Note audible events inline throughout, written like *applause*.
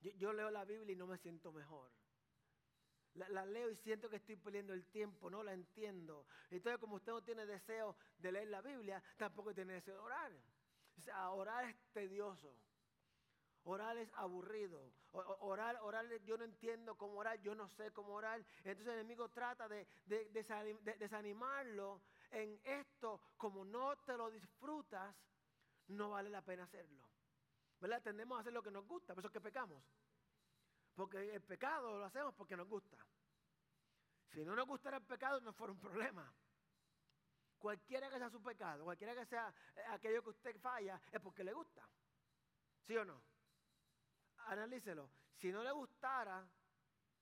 Yo, leo la Biblia y no me siento mejor. La, leo y siento que estoy perdiendo el tiempo, no la entiendo. Entonces, como usted no tiene deseo de leer la Biblia, tampoco tiene deseo de orar. O sea, orar es tedioso. Orar es aburrido. Orar, orar, yo no entiendo cómo orar, yo no sé cómo orar. Entonces el enemigo trata de desanimarlo en esto. Como no te lo disfrutas, no vale la pena hacerlo. ¿Verdad? Tendemos a hacer lo que nos gusta, por eso es que pecamos. Porque el pecado lo hacemos porque nos gusta. Si no nos gustara el pecado, no fuera un problema. Cualquiera que sea su pecado, cualquiera que sea eh, aquello que usted falla, es porque le gusta. ¿Sí o no? Analícelo. Si no le gustara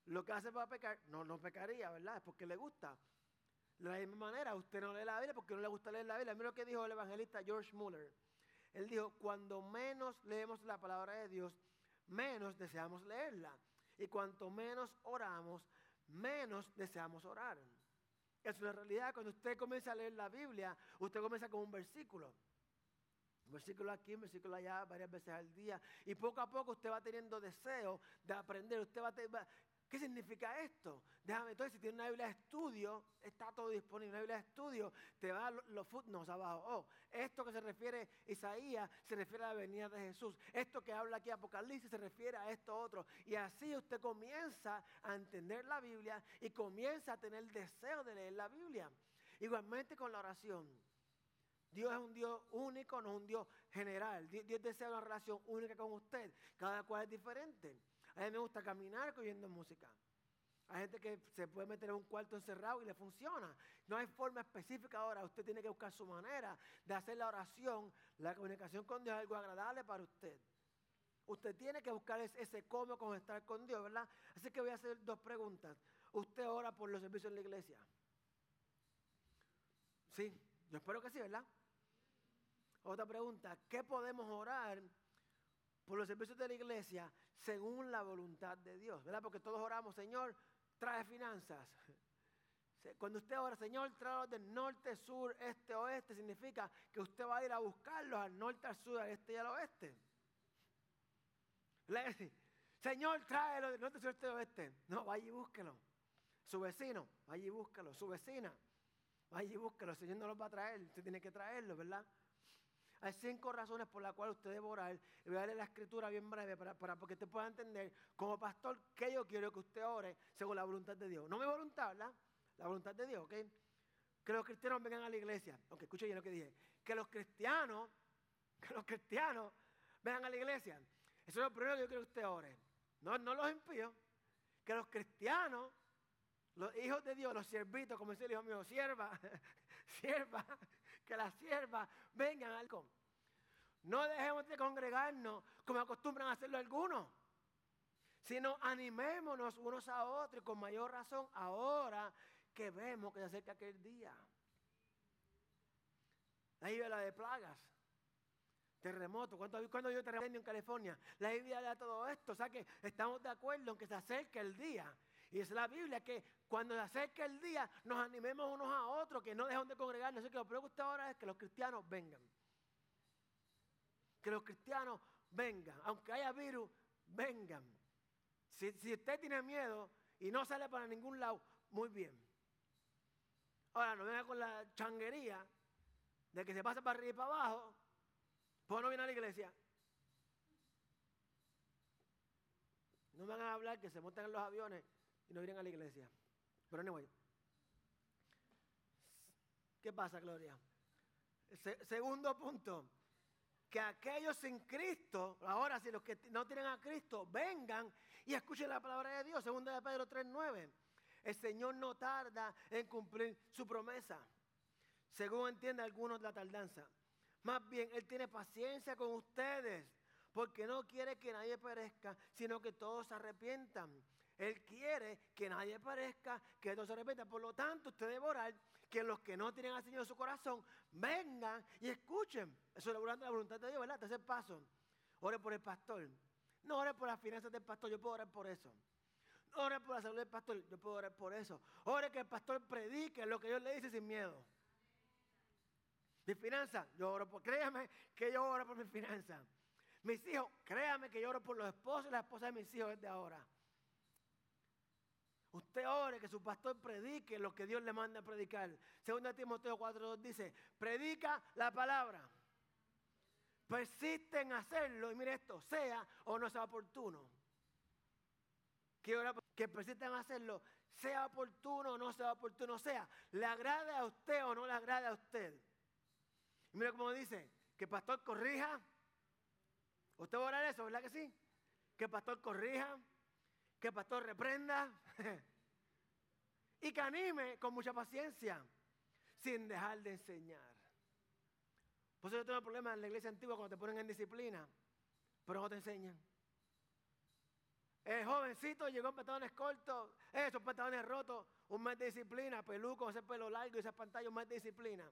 lo que hace para pecar, no, no pecaría, ¿verdad? Es porque le gusta. De la misma manera, usted no lee la Biblia porque no le gusta leer la Biblia. Mira lo que dijo el evangelista George Muller. Él dijo, cuando menos leemos la palabra de Dios, menos deseamos leerla. Y cuanto menos oramos, menos deseamos orar. Es una realidad. Cuando usted comienza a leer la Biblia, usted comienza con un versículo. Un versículo aquí, un versículo allá, varias veces al día. Y poco a poco usted va teniendo deseo de aprender. Usted va, ¿Qué significa esto? Déjame, entonces, si tiene una Biblia de estudio, está todo disponible. Una Biblia de estudio te va a los footnotes abajo. Oh, esto que se refiere a Isaías se refiere a la venida de Jesús. Esto que habla aquí Apocalipsis se refiere a esto otro. Y así usted comienza a entender la Biblia y comienza a tener el deseo de leer la Biblia. Igualmente con la oración. Dios es un Dios único, no es un Dios general. Dios desea una relación única con usted. Cada cual es diferente. A mí me gusta caminar oyendo música. Hay gente que se puede meter en un cuarto encerrado y le funciona. No hay forma específica ahora. Usted tiene que buscar su manera de hacer la oración. La comunicación con Dios algo agradable para usted. Usted tiene que buscar ese cómo con estar con Dios, ¿verdad? Así que voy a hacer dos preguntas. ¿Usted ora por los servicios en la iglesia? Sí, yo espero que sí, ¿verdad? Otra pregunta, ¿qué podemos orar por los servicios de la iglesia según la voluntad de Dios, ¿verdad? Porque todos oramos, Señor, trae finanzas. Cuando usted ora, Señor, trae del norte, sur, este, oeste, significa que usted va a ir a buscarlos al norte, al sur, al este y al oeste. Señor, tráelo del norte, sur, este y oeste. No, vaya y búsquelo. Su vecino, vaya y búsquelo. Su vecina, vaya y búsquelo. El Señor no los va a traer, usted tiene que traerlo, ¿verdad? Hay cinco razones por las cuales usted debe orar. Y voy a darle la escritura bien breve para, para que usted pueda entender, como pastor, que yo quiero que usted ore según la voluntad de Dios. No mi voluntad, ¿verdad? La voluntad de Dios, ¿ok? Que los cristianos vengan a la iglesia. Aunque escuche bien lo que dije. Que los cristianos, que los cristianos vengan a la iglesia. Eso es lo primero que yo quiero que usted ore. No, no los impíos. Que los cristianos, los hijos de Dios, los siervitos, como dice el hijo mío, sierva, *laughs* sierva, que las siervas vengan al con. No dejemos de congregarnos como acostumbran a hacerlo algunos, sino animémonos unos a otros y con mayor razón ahora que vemos que se acerca aquel día. La la de plagas, terremotos. ¿Cuándo, cuando yo terremoto en California? La Biblia da todo esto. O sea que estamos de acuerdo en que se acerca el día. Y es la Biblia que cuando se acerque el día nos animemos unos a otros, que no dejen de congregarnos. Así que lo que usted ahora es que los cristianos vengan. Que los cristianos vengan. Aunque haya virus, vengan. Si, si usted tiene miedo y no sale para ningún lado, muy bien. Ahora, no venga con la changuería de que se pasa para arriba y para abajo, pues no viene a la iglesia. No me van a hablar que se montan en los aviones y no vienen a la iglesia. Pero anyway. ¿Qué pasa, Gloria? segundo punto. Que aquellos sin Cristo, ahora si los que no tienen a Cristo, vengan y escuchen la palabra de Dios. Segundo de Pedro 3.9. El Señor no tarda en cumplir su promesa. Según entiende algunos la tardanza. Más bien, Él tiene paciencia con ustedes. Porque no quiere que nadie perezca, sino que todos se arrepientan. Él quiere que nadie parezca, que no se arrepienta. Por lo tanto, usted debe orar que los que no tienen al Señor en su corazón vengan y escuchen. Eso es la voluntad de Dios, ¿verdad? Tercer paso. Ore por el pastor. No ore por las finanzas del pastor, yo puedo orar por eso. No ore por la salud del pastor, yo puedo orar por eso. Ore que el pastor predique lo que Dios le dice sin miedo. Mi finanza, yo oro por, créame que yo oro por mi finanza. Mis hijos, créame que yo oro por los esposos y las esposas de mis hijos desde ahora. Usted ore que su pastor predique lo que Dios le manda a predicar. Segunda Timoteo 4.2 dice, predica la palabra. Persiste en hacerlo y mire esto, sea o no sea oportuno. Que, que persiste en hacerlo, sea oportuno o no sea oportuno, sea, le agrade a usted o no le agrade a usted. Y mire cómo dice, que el pastor corrija. Usted va a orar eso, ¿verdad que sí? Que el pastor corrija, que el pastor reprenda *laughs* y que anime con mucha paciencia, sin dejar de enseñar. Por eso yo tengo problemas en la iglesia antigua cuando te ponen en disciplina, pero no te enseñan. El jovencito llegó en pantalones cortos, esos pantalones rotos, un mes de disciplina, peluco, ese pelo largo y esa pantalla, un mes de disciplina.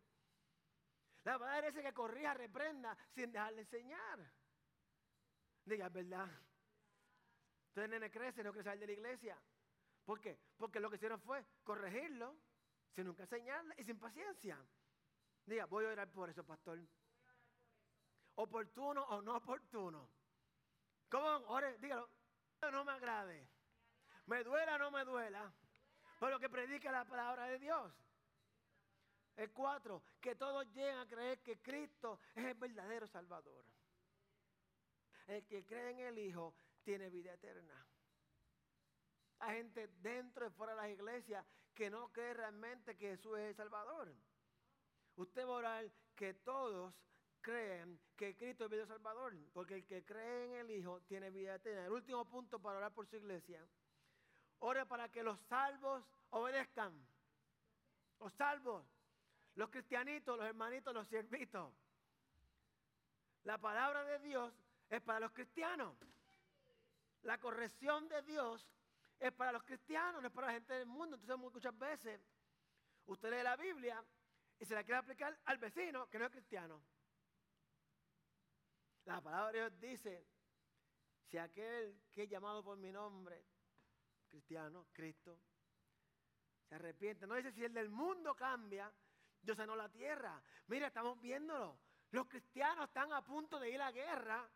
La padre ese que corrija, reprenda, sin dejarle enseñar. Diga, ¿verdad? Entonces nene crece, no quiere salir de la iglesia. ¿Por qué? Porque lo que hicieron fue corregirlo, sin nunca enseñarle y sin paciencia. Diga, voy a orar por eso, pastor. Oportuno o no oportuno. ¿Cómo? Ore, dígalo. No me agrade. Me duela o no me duela. Pero que predique la palabra de Dios. El cuatro, que todos lleguen a creer que Cristo es el verdadero Salvador. El que cree en el Hijo tiene vida eterna. Hay gente dentro y fuera de las iglesias que no cree realmente que Jesús es el Salvador. Usted va a orar que todos creen que Cristo es el Salvador, porque el que cree en el Hijo tiene vida eterna. El último punto para orar por su iglesia. Ore para que los salvos obedezcan. Los salvos, los cristianitos, los hermanitos, los siervitos. La palabra de Dios es para los cristianos. La corrección de Dios es para los cristianos, no es para la gente del mundo. Entonces muchas veces usted lee la Biblia y se la quiere aplicar al vecino que no es cristiano. La palabra de Dios dice, si aquel que es llamado por mi nombre, cristiano, Cristo, se arrepiente, no dice si el del mundo cambia, Dios sanó la tierra. Mira, estamos viéndolo. Los cristianos están a punto de ir a guerra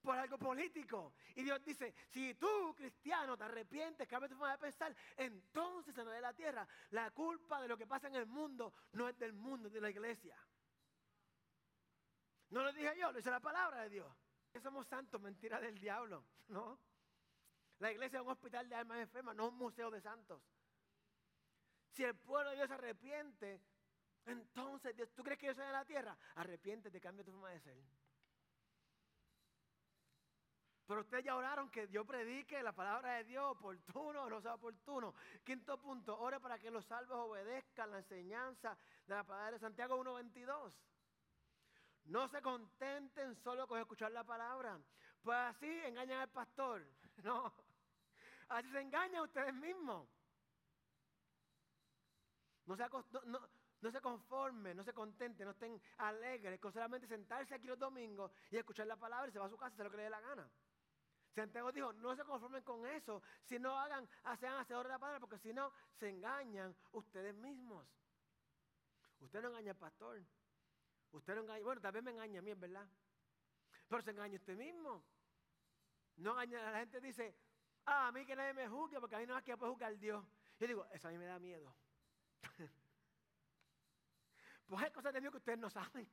por algo político. Y Dios dice, si tú, cristiano, te arrepientes, cambias tu forma de pensar, entonces se nos de la tierra. La culpa de lo que pasa en el mundo no es del mundo, es de la iglesia. No lo dije yo, lo dice la palabra de Dios. Somos santos, mentira del diablo, *laughs* ¿no? La iglesia es un hospital de almas enfermas, no un museo de santos. Si el pueblo de Dios se arrepiente, entonces Dios, ¿tú crees que Dios es de la tierra? Arrepiéntete, cambia tu forma de ser. Pero ustedes ya oraron que yo predique la palabra de Dios oportuno o no sea oportuno. Quinto punto, ore para que los salvos obedezcan la enseñanza de la palabra de Santiago 1.22. No se contenten solo con escuchar la palabra. Pues así engañan al pastor. *laughs* No. Así se engañan ustedes mismos. No se, no, no se conformen, no se contenten, no estén alegres con solamente sentarse aquí los domingos y escuchar la palabra y se va a su casa y se lo que le dé la gana. Santiago dijo, no se conformen con eso, si no hagan, sean hacedores de la palabra, porque si no, se engañan ustedes mismos. Usted no engaña al pastor. Usted no engaña, bueno, también me engaña a mí, ¿verdad? Pero se engaña usted mismo. No engaña, la gente dice, ah, a mí que nadie me juzgue, porque a mí no es que puede juzgar Dios. Yo digo, eso a mí me da miedo. *laughs* pues hay cosas de Dios que ustedes no saben.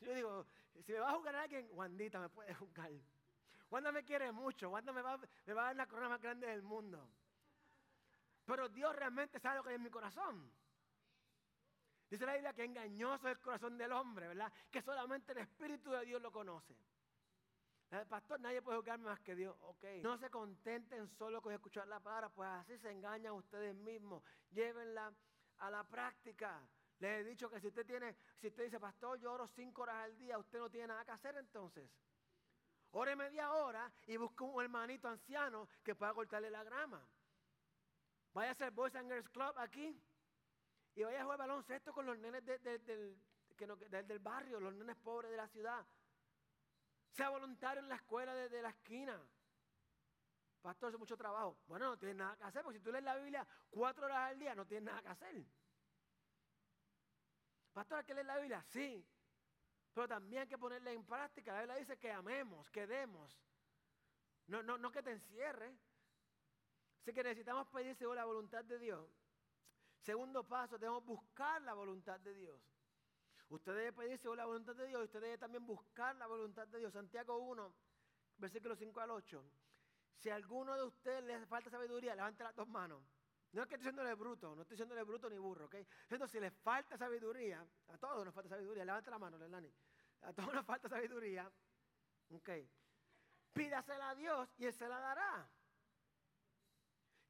Yo digo, si me va a juzgar alguien, Juanita me puede juzgar. Wanda me quiere mucho, Wanda me va, a dar la corona más grande del mundo. Pero Dios realmente sabe lo que hay en mi corazón. Dice la Biblia que engañoso es el corazón del hombre, ¿verdad? Que solamente el Espíritu de Dios lo conoce. Pastor, nadie puede juzgarme más que Dios. Ok. No se contenten solo con escuchar la palabra, pues así se engañan ustedes mismos. Llévenla a la práctica. Les he dicho que si usted tiene, si usted dice, pastor, yo oro cinco horas al día, usted no tiene nada que hacer entonces. Ore media hora y busque un hermanito anciano que pueda cortarle la grama. Vaya a hacer Boys and Girls Club aquí y vaya a jugar baloncesto con los nenes del, del barrio, los nenes pobres de la ciudad. Sea voluntario en la escuela de, la esquina. Pastor, hace mucho trabajo. Bueno, no tienes nada que hacer, porque si tú lees la Biblia cuatro horas al día, no tienes nada que hacer. Pastor, ¿hay que leer la Biblia? Sí. Pero también hay que ponerla en práctica. La Biblia dice que amemos, que demos. No, no, no que te encierre. Así que necesitamos pedir según la voluntad de Dios. Segundo paso, debemos buscar la voluntad de Dios. Usted debe pedir según la voluntad de Dios y usted debe también buscar la voluntad de Dios. Santiago 1, versículos 5 al 8. Si a alguno de ustedes le falta sabiduría, levante las dos manos. No es que estoy diciéndole bruto, no estoy diciéndole bruto ni burro, ¿ok? Entonces, si le falta sabiduría, a todos nos falta sabiduría, levante la mano, Lelani. A todos nos falta sabiduría, ¿ok? Pídasela a Dios y Él se la dará.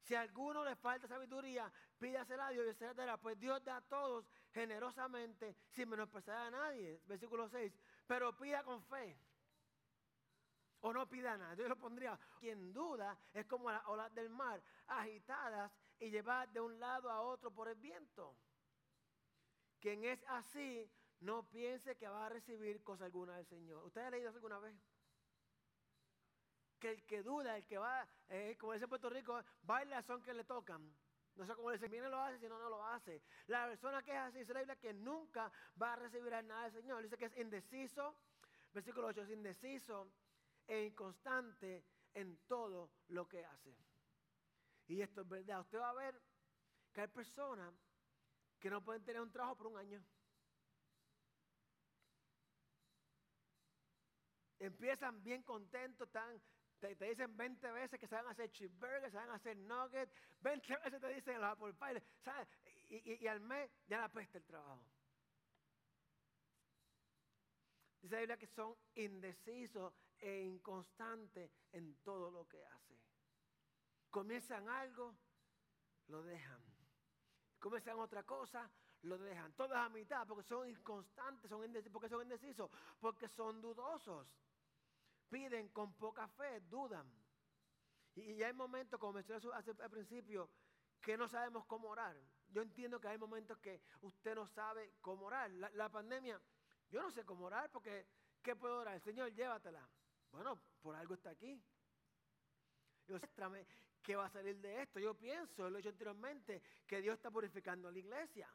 Si a alguno le falta sabiduría, pídasela a Dios y Él se la dará. Pues Dios da a todos generosamente, sin menospreciar a nadie. Versículo 6. Pero pida con fe o no pida nada. Yo lo pondría, quien duda es como las olas del mar, agitadas y llevadas de un lado a otro por el viento. Quien es así, no piense que va a recibir cosa alguna del Señor. ¿Usted ha leído eso alguna vez? Que el que duda, el que va, eh, como dice Puerto Rico, baila son que le tocan. No sé cómo dice, viene lo hace, si no, no lo hace. La persona que es así, dice la Biblia, que nunca va a recibir nada del Señor. Dice que es indeciso, versículo 8, es indeciso e inconstante en todo lo que hace. Y esto es verdad. Usted va a ver que hay personas que no pueden tener un trabajo por un año. Empiezan bien contentos, te, dicen 20 veces que saben hacer cheeseburgers, saben hacer nuggets, 20 *laughs* veces te dicen los apple pie, Y, y, al mes ya la peste el trabajo. Dice la Biblia que son indecisos e inconstante en todo lo que hace. Comienzan algo, lo dejan. Comienzan otra cosa, lo dejan. Todas a mitad porque son inconstantes, son porque son indecisos, porque son dudosos. Piden con poca fe, dudan. Y, hay momentos, como mencioné al principio, que no sabemos cómo orar. Yo entiendo que hay momentos que usted no sabe cómo orar. La, la pandemia, yo no sé cómo orar porque, ¿qué puedo orar? Señor, llévatela. Bueno, por algo está aquí. ¿Qué va a salir de esto? Yo pienso, lo he dicho anteriormente, que Dios está purificando a la iglesia.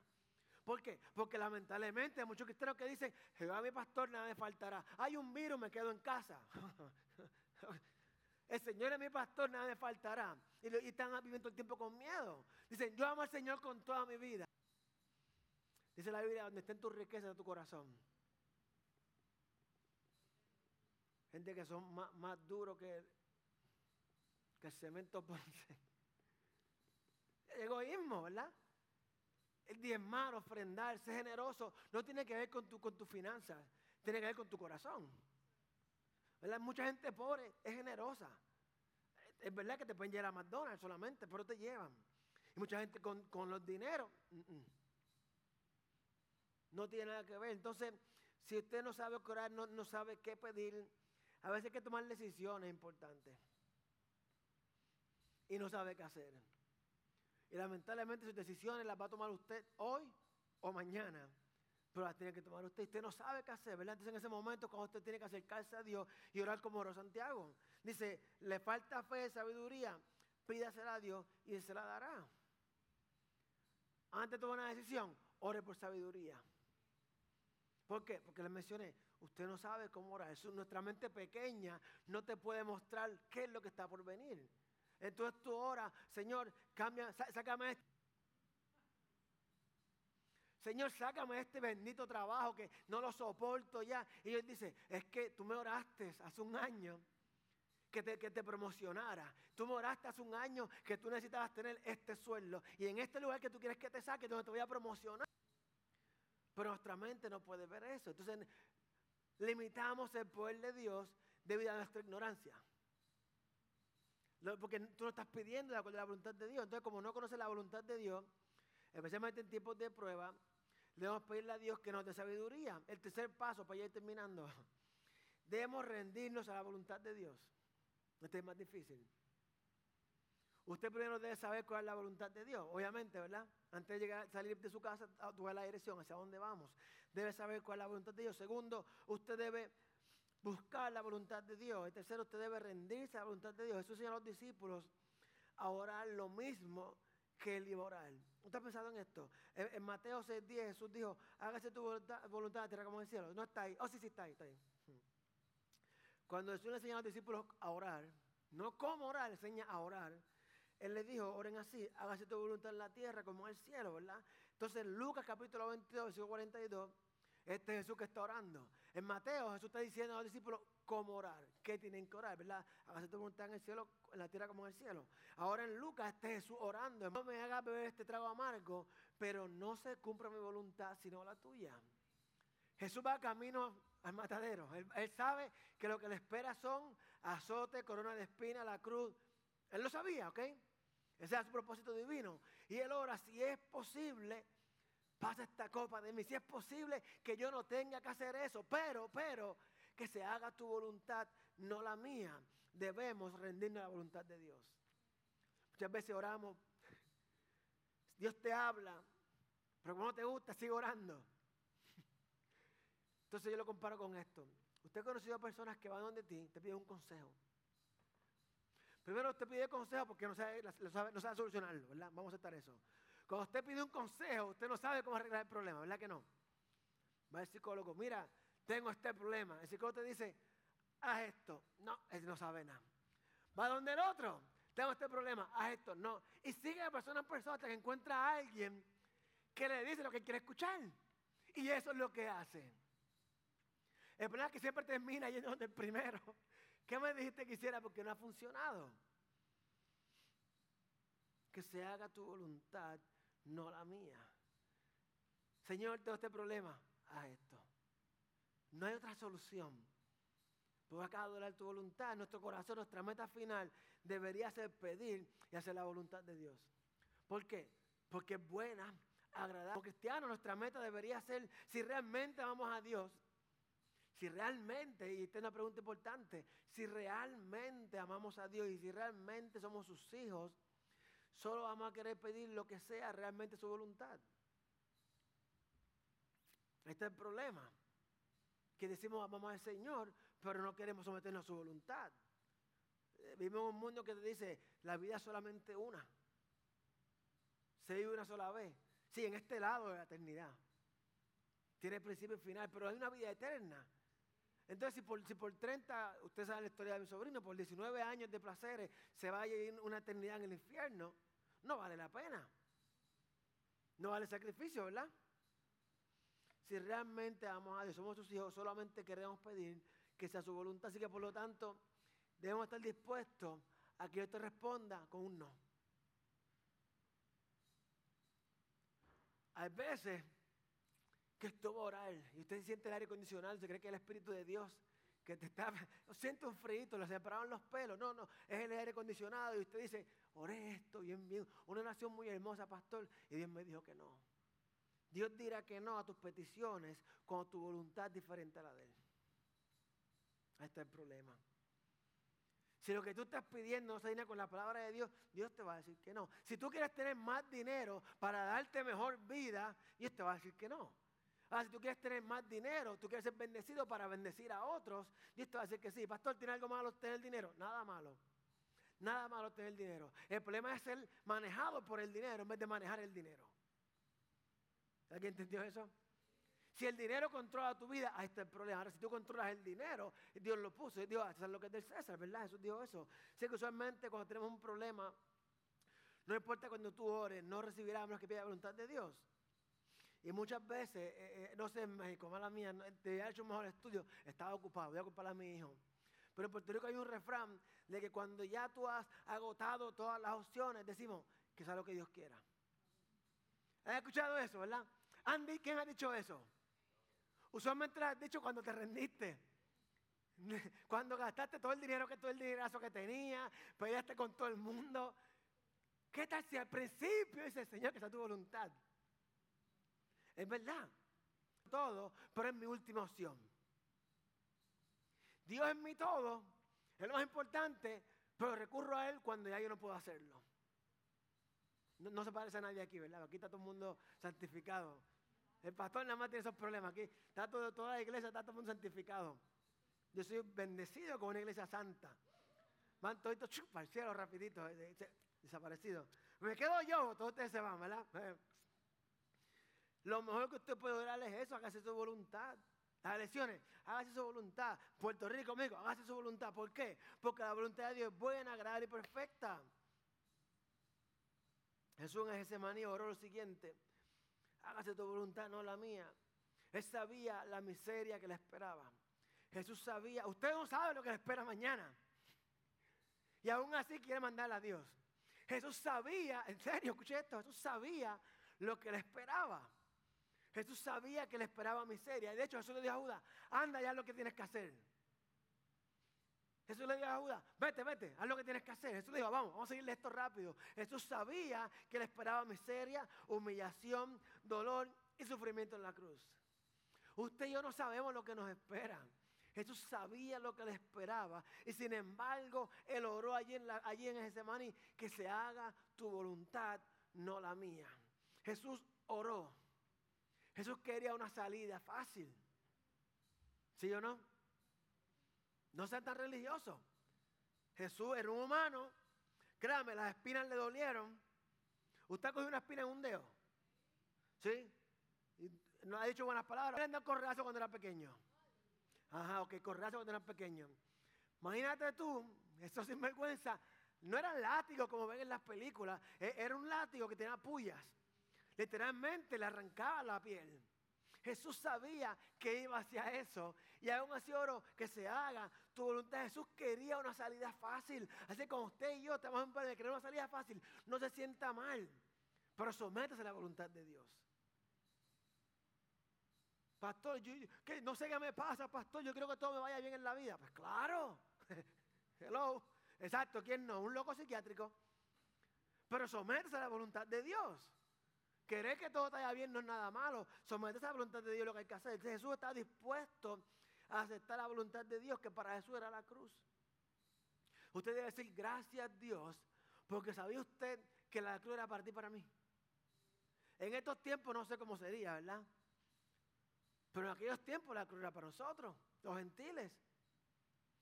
¿Por qué? Porque lamentablemente hay muchos cristianos que dicen, Jehová mi pastor, nada me faltará. Hay un virus, me quedo en casa. *laughs* el Señor es mi pastor, nada me faltará. Y, están viviendo el tiempo con miedo. Dicen, yo amo al Señor con toda mi vida. Dice la Biblia, donde estén tus riquezas tu corazón. Gente que son más, duros que, que el cemento *laughs* ponce. Egoísmo, ¿verdad? El diezmar, ofrendar, ser generoso, no tiene que ver con tu, con tu finanzas, tiene que ver con tu corazón. ¿Verdad? Mucha gente pobre es generosa. Es verdad que te pueden llevar a McDonald's solamente, pero te llevan. Y mucha gente con, los dineros, no tiene nada que ver. Entonces, si usted no sabe orar, no, no sabe qué pedir, a veces hay que tomar decisiones importantes. Y no sabe qué hacer. Y lamentablemente sus decisiones las va a tomar usted hoy o mañana. Pero las tiene que tomar usted. Usted no sabe qué hacer, ¿verdad? Entonces en ese momento cuando usted tiene que acercarse a Dios y orar como oró Santiago. Dice, le falta fe, sabiduría, pídasela a Dios y se la dará. Antes de tomar una decisión, ore por sabiduría. ¿Por qué? Porque le mencioné, Usted no sabe cómo orar. nuestra mente pequeña no te puede mostrar qué es lo que está por venir. Entonces tú oras, Señor, cambia, sácame este. Señor, sácame este bendito trabajo que no lo soporto ya. Y él dice, es que tú me oraste hace un año que te, que te, promocionara. Tú me oraste hace un año que tú necesitabas tener este sueldo. Y en este lugar que tú quieres que te saque, donde te voy a promocionar. Pero nuestra mente no puede ver eso. Entonces limitamos el poder de Dios debido a nuestra ignorancia. Porque tú no estás pidiendo la, la voluntad de Dios. Entonces, como no conoces la voluntad de Dios, especialmente en tiempos de prueba, debemos pedirle a Dios que nos dé sabiduría. El tercer paso, para ir terminando, *laughs* debemos rendirnos a la voluntad de Dios. Este es más difícil. Usted primero debe saber cuál es la voluntad de Dios, obviamente, ¿verdad? Antes de llegar, salir de su casa, tomar la dirección hacia dónde vamos. Debe saber cuál es la voluntad de Dios. Segundo, usted debe buscar la voluntad de Dios. El tercero, usted debe rendirse a la voluntad de Dios. Jesús enseñó a los discípulos a orar lo mismo que él iba a orar. ¿Usted ha pensado en esto? En, Mateo 6.10 Jesús dijo, hágase tu voluntad, voluntad tierra como en el cielo. No está ahí. Oh, sí, sí, está ahí, está ahí. Cuando Jesús le enseñó a los discípulos a orar, no cómo orar, enseña a orar. Él les dijo, oren así, hágase tu voluntad en la tierra como en el cielo, ¿verdad? Entonces, Lucas capítulo 22, versículo 42, este Jesús que está orando. En Mateo, Jesús está diciendo a los discípulos cómo orar, qué tienen que orar, ¿verdad? Hágase tu voluntad en el cielo, en la tierra como en el cielo. Ahora en Lucas, este Jesús orando, no me haga beber este trago amargo, pero no se cumpla mi voluntad, sino la tuya. Jesús va camino al matadero. Él, sabe que lo que le espera son azote, corona de espina, la cruz. Él lo sabía, ¿ok? Ese es su propósito divino. Y él ora, si es posible, pasa esta copa de mí. Si es posible que yo no tenga que hacer eso, pero, pero, que se haga tu voluntad, no la mía. Debemos rendirnos a la voluntad de Dios. Muchas veces oramos, Dios te habla, pero como no te gusta, sigue orando. Entonces yo lo comparo con esto. Usted ha conocido a personas que van donde ti, te piden un consejo. Primero usted pide consejo porque no sabe, no sabe solucionarlo, ¿verdad? Vamos a aceptar eso. Cuando usted pide un consejo, usted no sabe cómo arreglar el problema, ¿verdad que no? Va el psicólogo, mira, tengo este problema. El psicólogo te dice, haz esto. No, él no sabe nada. Va donde el otro, tengo este problema, haz esto. No. Y sigue de persona en persona hasta que encuentra a alguien que le dice lo que quiere escuchar. Y eso es lo que hace. El problema es que siempre termina yendo donde el primero. *laughs* ¿Qué me dijiste que hiciera? Porque no ha funcionado. Que se haga tu voluntad no la mía. Señor, tengo este problema, haz esto. No hay otra solución. Por acá adorar tu voluntad, nuestro corazón, nuestra meta final debería ser pedir y hacer la voluntad de Dios. ¿Por qué? Porque es buena, agradable. Como cristianos, nuestra meta debería ser, si realmente amamos a Dios, si realmente, y esta es una pregunta importante, si realmente amamos a Dios y si realmente somos sus hijos, Solo vamos a querer pedir lo que sea realmente su voluntad. Este es el problema. Que decimos amamos al Señor, pero no queremos someternos a su voluntad. Eh, vivimos en un mundo que te dice, la vida es solamente una. Se vive una sola vez. Sí, en este lado de la eternidad. Tiene principio y final, pero hay una vida eterna. Entonces, si por, si por 30, usted sabe la historia de mi sobrino, por 19 años de placeres se va a ir una eternidad en el infierno, no vale la pena. No vale sacrificio, ¿verdad? Si realmente amamos a Dios, somos sus hijos, solamente queremos pedir que sea su voluntad. Así que por lo tanto, debemos estar dispuestos a que Dios te responda con un no. Hay veces que esto va a orar y usted siente el aire acondicionado, se cree que el Espíritu de Dios que te está, *laughs* siento un frío, le separaron los pelos. No, no, es el aire acondicionado. Y usted dice, oré esto bien, bien. Una oración muy hermosa, pastor. Y Dios me dijo que no. Dios dirá que no a tus peticiones con tu voluntad es diferente a la de Él. Ahí está el problema. Si lo que tú estás pidiendo no se alinea con la palabra de Dios, Dios te va a decir que no. Si tú quieres tener más dinero para darte mejor vida, Dios te va a decir que no. Ah, si tú quieres tener más dinero, tú quieres ser bendecido para bendecir a otros, Dios te va a decir que sí. Pastor, ¿tiene algo malo tener dinero? Nada malo. Nada malo tener dinero. El problema es ser manejado por el dinero en vez de manejar el dinero. ¿Alguien entendió eso? Si el dinero controla tu vida, ahí está el problema. Ahora, si tú controlas el dinero, Dios lo puso. Dios, eso es lo que es del César, ¿verdad? Jesús dijo eso. Sé que usualmente cuando tenemos un problema, no importa cuando tú ores, no recibirás menos que pida la voluntad de Dios. Y muchas veces, eh, eh, no sé, en México, mala mía, te he hecho un mejor estudio, estaba ocupado, voy a ocupar a mi hijo. Pero en Puerto Rico hay un refrán de que cuando ya tú has agotado todas las opciones, decimos que sea lo que Dios quiera. ¿Has escuchado eso, verdad? Andy, ¿quién ha dicho eso? Usualmente lo has dicho cuando te rendiste. *laughs* Cuando gastaste todo el dinero que todo el dinerazo que tenías, peleaste con todo el mundo. ¿Qué tal si al principio dice, Señor, que sea tu voluntad? Es verdad. Todo, pero es mi última opción. Dios es mi todo, es lo más importante, pero recurro a Él cuando ya yo no puedo hacerlo. No, se parece a nadie aquí, ¿verdad? Aquí está todo el mundo santificado. El pastor nada más tiene esos problemas. Aquí está todo, toda la iglesia, está todo el mundo santificado. Yo soy bendecido con una iglesia santa. Van toditos para el cielo rapidito, eh, desaparecido. Me quedo yo, todos ustedes se van, ¿verdad? Lo mejor que usted puede orar es eso, hágase su voluntad. Las elecciones, hágase su voluntad. Puerto Rico, amigo, hágase su voluntad. ¿Por qué? Porque la voluntad de Dios es buena, agradable y perfecta. Jesús en ese maní oró lo siguiente. Hágase tu voluntad, no la mía. Él sabía la miseria que le esperaba. Jesús sabía, usted no sabe lo que le espera mañana. Y aún así quiere mandarle a Dios. Jesús sabía, en serio, escuché esto, Jesús sabía lo que le esperaba. Jesús sabía que le esperaba miseria. Y de hecho Jesús le dijo a Judas, anda ya lo que tienes que hacer. Jesús le dijo a Judas, vete, vete, haz lo que tienes que hacer. Jesús le dijo, vamos, vamos a seguirle esto rápido. Jesús sabía que le esperaba miseria, humillación, dolor y sufrimiento en la cruz. Usted y yo no sabemos lo que nos espera. Jesús sabía lo que le esperaba y sin embargo él oró allí en, la, allí en que se haga tu voluntad, no la mía. Jesús oró. Jesús quería una salida fácil. ¿Sí o no? No sean tan religiosos. Jesús era un humano. Créame, las espinas le dolieron. ¿Usted cogió una espina en un dedo? ¿Sí? no ha dicho buenas palabras. ¿Quién andó correazo cuando era pequeño? Ajá, ok, correazo cuando era pequeño. Imagínate tú, eso sin vergüenza, no era látigo como ven en las películas, e, era un látigo que tenía pullas. Literalmente le arrancaba la piel. Jesús sabía que iba hacia eso. Y aún así oro que se haga tu voluntad. Jesús quería una salida fácil. Así como usted y yo estamos en de querer una salida fácil, no se sienta mal. Pero sométase a la voluntad de Dios. Pastor, yo, no sé qué me pasa, pastor. Yo creo que todo me vaya bien en la vida. Pues claro. *laughs* Hello. Exacto, ¿quién no? Un loco psiquiátrico. Pero sométase a la voluntad de Dios. Querer que todo vaya bien no es nada malo. Sométese a la voluntad de Dios lo que hay que hacer. Jesús está dispuesto a aceptar la voluntad de Dios, que para Jesús era la cruz. Usted debe decir gracias Dios, porque sabía usted que la cruz era para ti para mí. En estos tiempos no sé cómo sería, ¿verdad? Pero en aquellos tiempos la cruz era para nosotros, los gentiles.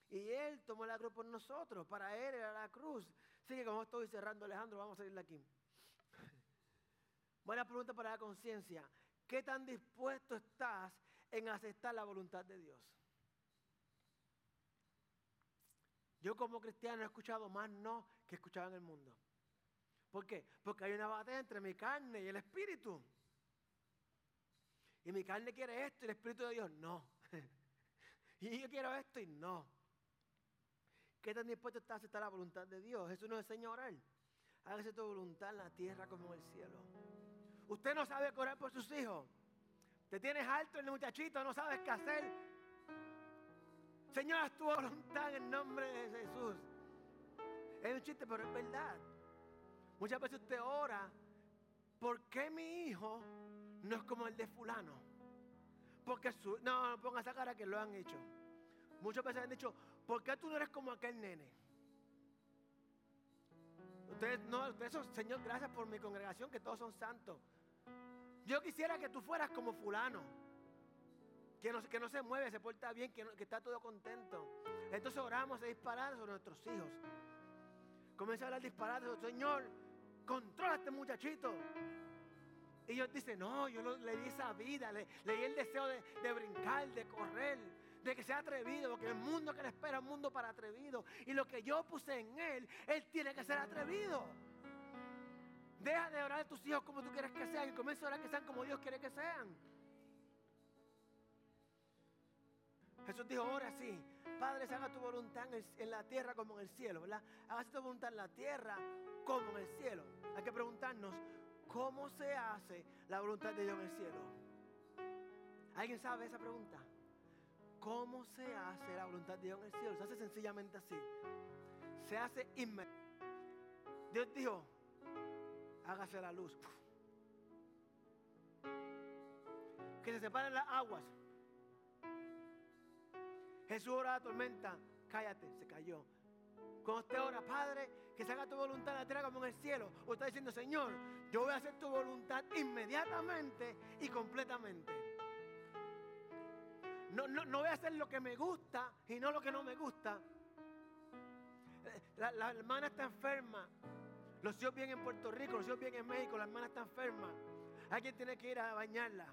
Y Él tomó la cruz por nosotros. Para Él era la cruz. Así que como estoy cerrando Alejandro, vamos a salir de aquí. Buena pregunta para la conciencia. ¿Qué tan dispuesto estás en aceptar la voluntad de Dios? Yo como cristiano he escuchado más no que escuchaba en el mundo. ¿Por qué? Porque hay una batalla entre mi carne y el espíritu. Y mi carne quiere esto y el Espíritu de Dios no. *laughs* y yo quiero esto y no. ¿Qué tan dispuesto está a aceptar la voluntad de Dios? Jesús nos enseña a orar. Hágase tu voluntad en la tierra como en el cielo. Usted no sabe orar por sus hijos. Te tienes alto el muchachito, no sabes qué hacer. Señor, haz tu voluntad en nombre de Jesús. Es un chiste, pero es verdad. Muchas veces usted ora, ¿por qué mi hijo no es como el de fulano. Porque su, no, no ponga esa cara que lo han hecho. Muchas veces han dicho, ¿por qué tú no eres como aquel nene? Ustedes no, ustedes Señor, gracias por mi congregación, que todos son santos. Yo quisiera que tú fueras como fulano. Que no, que no se mueve, se porta bien, que, que está todo contento. Entonces oramos a disparar sobre nuestros hijos. Comienza a hablar disparates. Señor, controla a este muchachito. Y ellos dicen, no, yo le di esa vida, le, di el deseo de, brincar, de correr, de que sea atrevido, porque el mundo que le espera es un mundo para atrevido. Y lo que yo puse en él, él tiene que ser atrevido. Deja de orar a tus hijos como tú quieres que sean y comienza a orar que sean como Dios quiere que sean. Jesús dijo, ahora sí, Padre, haga tu voluntad en, la tierra como en el cielo, ¿verdad? Haga tu voluntad en la tierra como en el cielo. Hay que preguntarnos, ¿Cómo se hace la voluntad de Dios en el cielo? ¿Alguien sabe esa pregunta? ¿Cómo se hace la voluntad de Dios en el cielo? Se hace sencillamente así. Se hace inmediatamente. Dios dijo, hágase la luz. Que se separen las aguas. Jesús ora a la tormenta. Cállate, se cayó. Cuando usted ora, Padre, que se haga tu voluntad en la tierra como en el cielo. Usted está diciendo, Señor, yo voy a hacer tu voluntad inmediatamente y completamente. No, no, voy a hacer lo que me gusta y no lo que no me gusta. La, la hermana está enferma. Los hijos bien en Puerto Rico, los hijos bien en México, la hermana está enferma. Alguien tiene que ir a bañarla.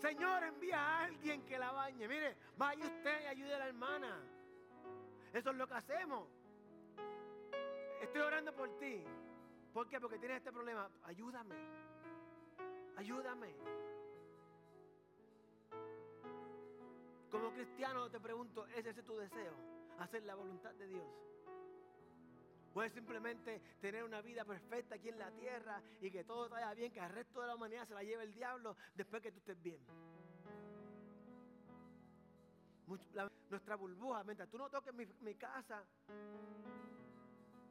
Señor, envía a alguien que la bañe. Mire, vaya usted y ayude a la hermana. Eso es lo que hacemos. Estoy orando por ti. ¿Por qué? Porque tienes este problema. Ayúdame. Ayúdame. Como cristiano te pregunto, ¿es ese tu deseo? Hacer la voluntad de Dios. Puedes simplemente tener una vida perfecta aquí en la tierra y que todo vaya bien, que el resto de la humanidad se la lleve el diablo después que tú estés bien. nuestra burbuja, mientras tú no toques mi, mi casa,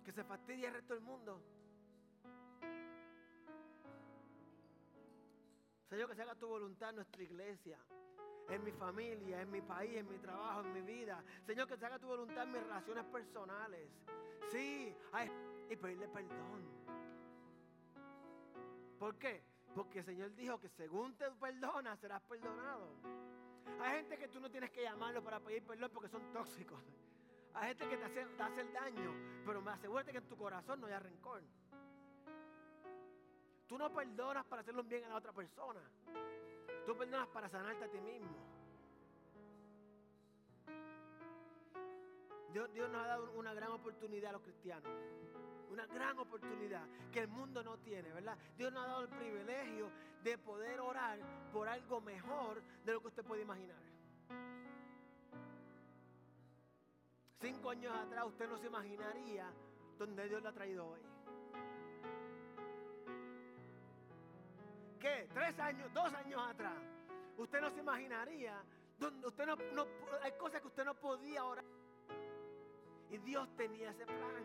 que se fastidie el resto del mundo. Señor, que se haga tu voluntad en nuestra iglesia, en mi familia, en mi país, en mi trabajo, en mi vida. Señor, que se haga tu voluntad en mis relaciones personales. Sí, y pedirle perdón. ¿Por qué? Porque el Señor dijo que según te perdonas, serás perdonado. Hay gente que tú no tienes que llamarlo para pedir perdón porque son tóxicos. Hay gente que te hace, te hace el daño, pero me asegúrate que en tu corazón no haya rencor. Tú no perdonas para hacerle un bien a la otra persona. Tú perdonas para sanarte a ti mismo. Dios, nos ha dado una gran oportunidad a los cristianos. Una gran oportunidad que el mundo no tiene, ¿verdad? Dios nos ha dado el privilegio de poder orar por algo mejor de lo que usted puede imaginar. Cinco años atrás usted no se imaginaría donde Dios lo ha traído hoy. ¿Qué? Tres años, dos años atrás. Usted no se imaginaría usted no hay cosas que usted no podía orar. Y Dios tenía ese plan.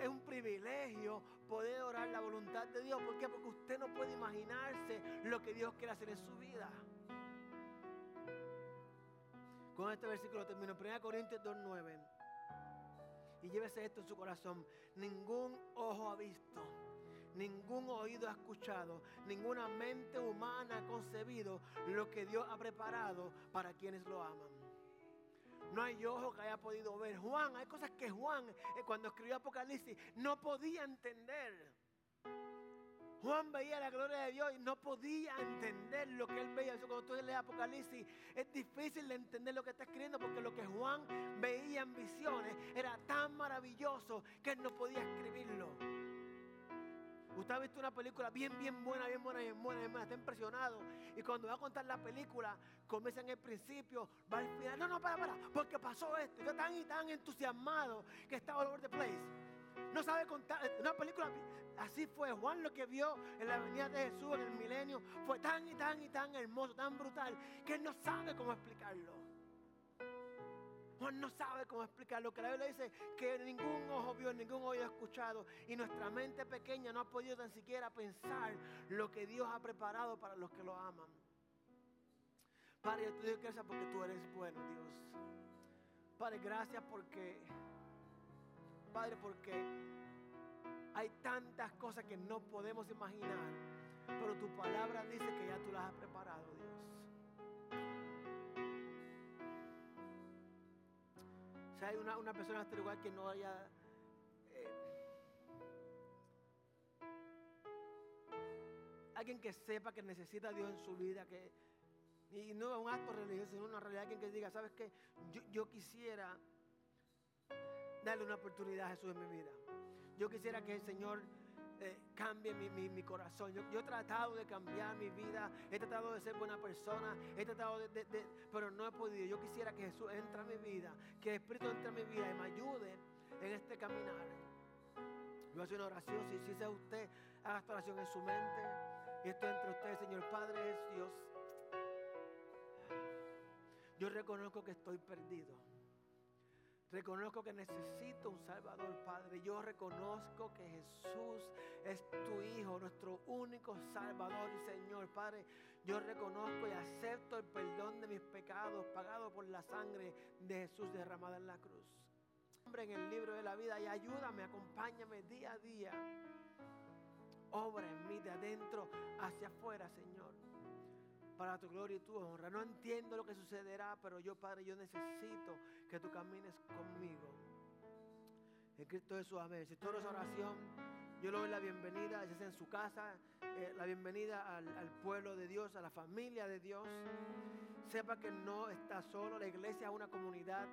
Es un privilegio poder orar la voluntad de Dios. ¿Por qué? Porque usted no puede imaginarse lo que Dios quiere hacer en su vida. Con este versículo termino. 1 Corintios 2.9. Y llévese esto en su corazón. Ningún ojo ha visto, ningún oído ha escuchado, ninguna mente humana ha concebido lo que Dios ha preparado para quienes lo aman. No hay ojo que haya podido ver. Juan, hay cosas que Juan, eh, cuando escribió Apocalipsis, no podía entender. Juan veía la gloria de Dios y no podía entender lo que él veía. Eso cuando tú lees Apocalipsis es difícil de entender lo que está escribiendo porque lo que Juan veía en visiones era tan maravilloso que él no podía escribirlo. Usted ha visto una película bien, bien buena, bien buena, bien buena, bien está impresionado. Y cuando va a contar la película, comienza en el principio, va al final. No, no, para, para, porque pasó esto. Yo tan y tan entusiasmado que estaba all over the place. No sabe contar. Una película, así fue. Juan lo que vio en la venida de Jesús en el milenio fue tan y tan y tan hermoso, tan brutal, que él no sabe cómo explicarlo. Juan no sabe cómo explicar lo que la Biblia dice, que ningún ojo vio, ningún oído ha escuchado y nuestra mente pequeña no ha podido tan siquiera pensar lo que Dios ha preparado para los que lo aman. Padre, yo te doy gracias porque tú eres bueno, Dios. Padre, gracias porque, Padre, porque hay tantas cosas que no podemos imaginar, pero tu palabra dice que ya tú las has preparado, Dios. Si hay una, persona en este lugar que no haya... Eh, alguien que sepa que necesita a Dios en su vida, que, y no es un acto religioso, sino una realidad, alguien que diga, ¿sabes qué? Yo, yo quisiera darle una oportunidad a Jesús en mi vida. Yo quisiera que el Señor eh, cambie mi, corazón. Yo, he tratado de cambiar mi vida, he tratado de ser buena persona, he tratado de, pero no he podido. Yo quisiera que Jesús entre a mi vida, que el Espíritu entre a mi vida y me ayude en este caminar. Yo hacer una oración, si, si sea usted, haga esta oración en su mente. Y esto entre ustedes, Señor Padre, es Dios. Yo reconozco que estoy perdido. Reconozco que necesito un Salvador, Padre. Yo reconozco que Jesús es tu Hijo, nuestro único Salvador y Señor, Padre. Yo reconozco y acepto el perdón de mis pecados pagado por la sangre de Jesús derramada en la cruz. Hombre, en el libro de la vida y ayúdame, acompáñame día a día. Obra en mí de adentro hacia afuera, Señor para tu gloria y tu honra. No entiendo lo que sucederá, pero yo, Padre, yo necesito que tú camines conmigo. En Cristo Jesús, amén. Si toda esa oración, yo le doy la bienvenida, ya sea en su casa, eh, la bienvenida al, pueblo de Dios, a la familia de Dios. Sepa que no está solo, la iglesia es una comunidad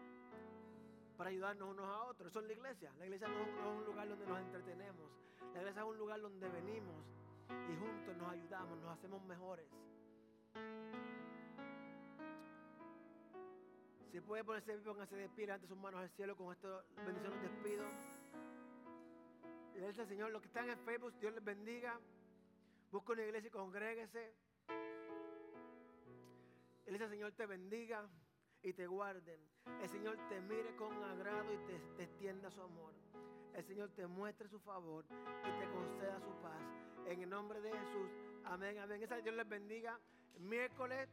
para ayudarnos unos a otros. Eso es la iglesia. La iglesia no es un lugar donde nos entretenemos. La iglesia es un lugar donde venimos y juntos nos ayudamos, nos hacemos mejores. Si puede ponerse de pie, póngase de pie ante sus manos al cielo. Con esta bendición los despido. Le dice, Señor, los que están en Facebook, Dios les bendiga. Busca una iglesia y congréguese. Dice, Señor, te bendiga y te guarde. El Señor te mire con agrado y te, te extienda su amor. El Señor te muestre su favor y te conceda su paz. En el nombre de Jesús. Amén, amén. Esa Dios les bendiga. Miércoles